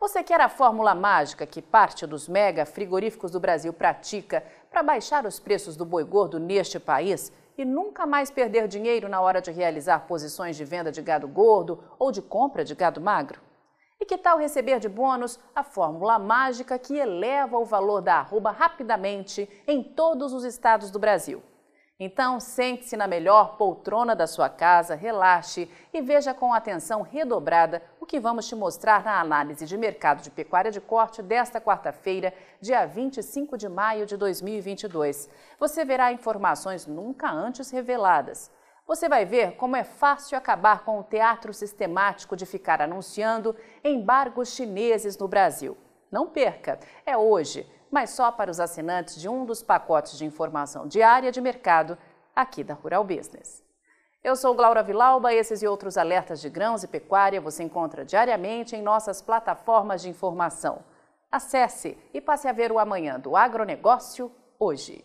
Você quer a fórmula mágica que parte dos mega frigoríficos do Brasil pratica para baixar os preços do boi gordo neste país e nunca mais perder dinheiro na hora de realizar posições de venda de gado gordo ou de compra de gado magro? E que tal receber de bônus a fórmula mágica que eleva o valor da arroba rapidamente em todos os estados do Brasil? Então, sente-se na melhor poltrona da sua casa, relaxe e veja com atenção redobrada o que vamos te mostrar na análise de mercado de pecuária de corte desta quarta-feira, dia 25 de maio de 2022. Você verá informações nunca antes reveladas. Você vai ver como é fácil acabar com o teatro sistemático de ficar anunciando embargos chineses no Brasil. Não perca, é hoje mas só para os assinantes de um dos pacotes de informação diária de mercado aqui da Rural Business. Eu sou Glaura Vilauba, esses e outros alertas de grãos e pecuária você encontra diariamente em nossas plataformas de informação. Acesse e passe a ver o amanhã do agronegócio hoje.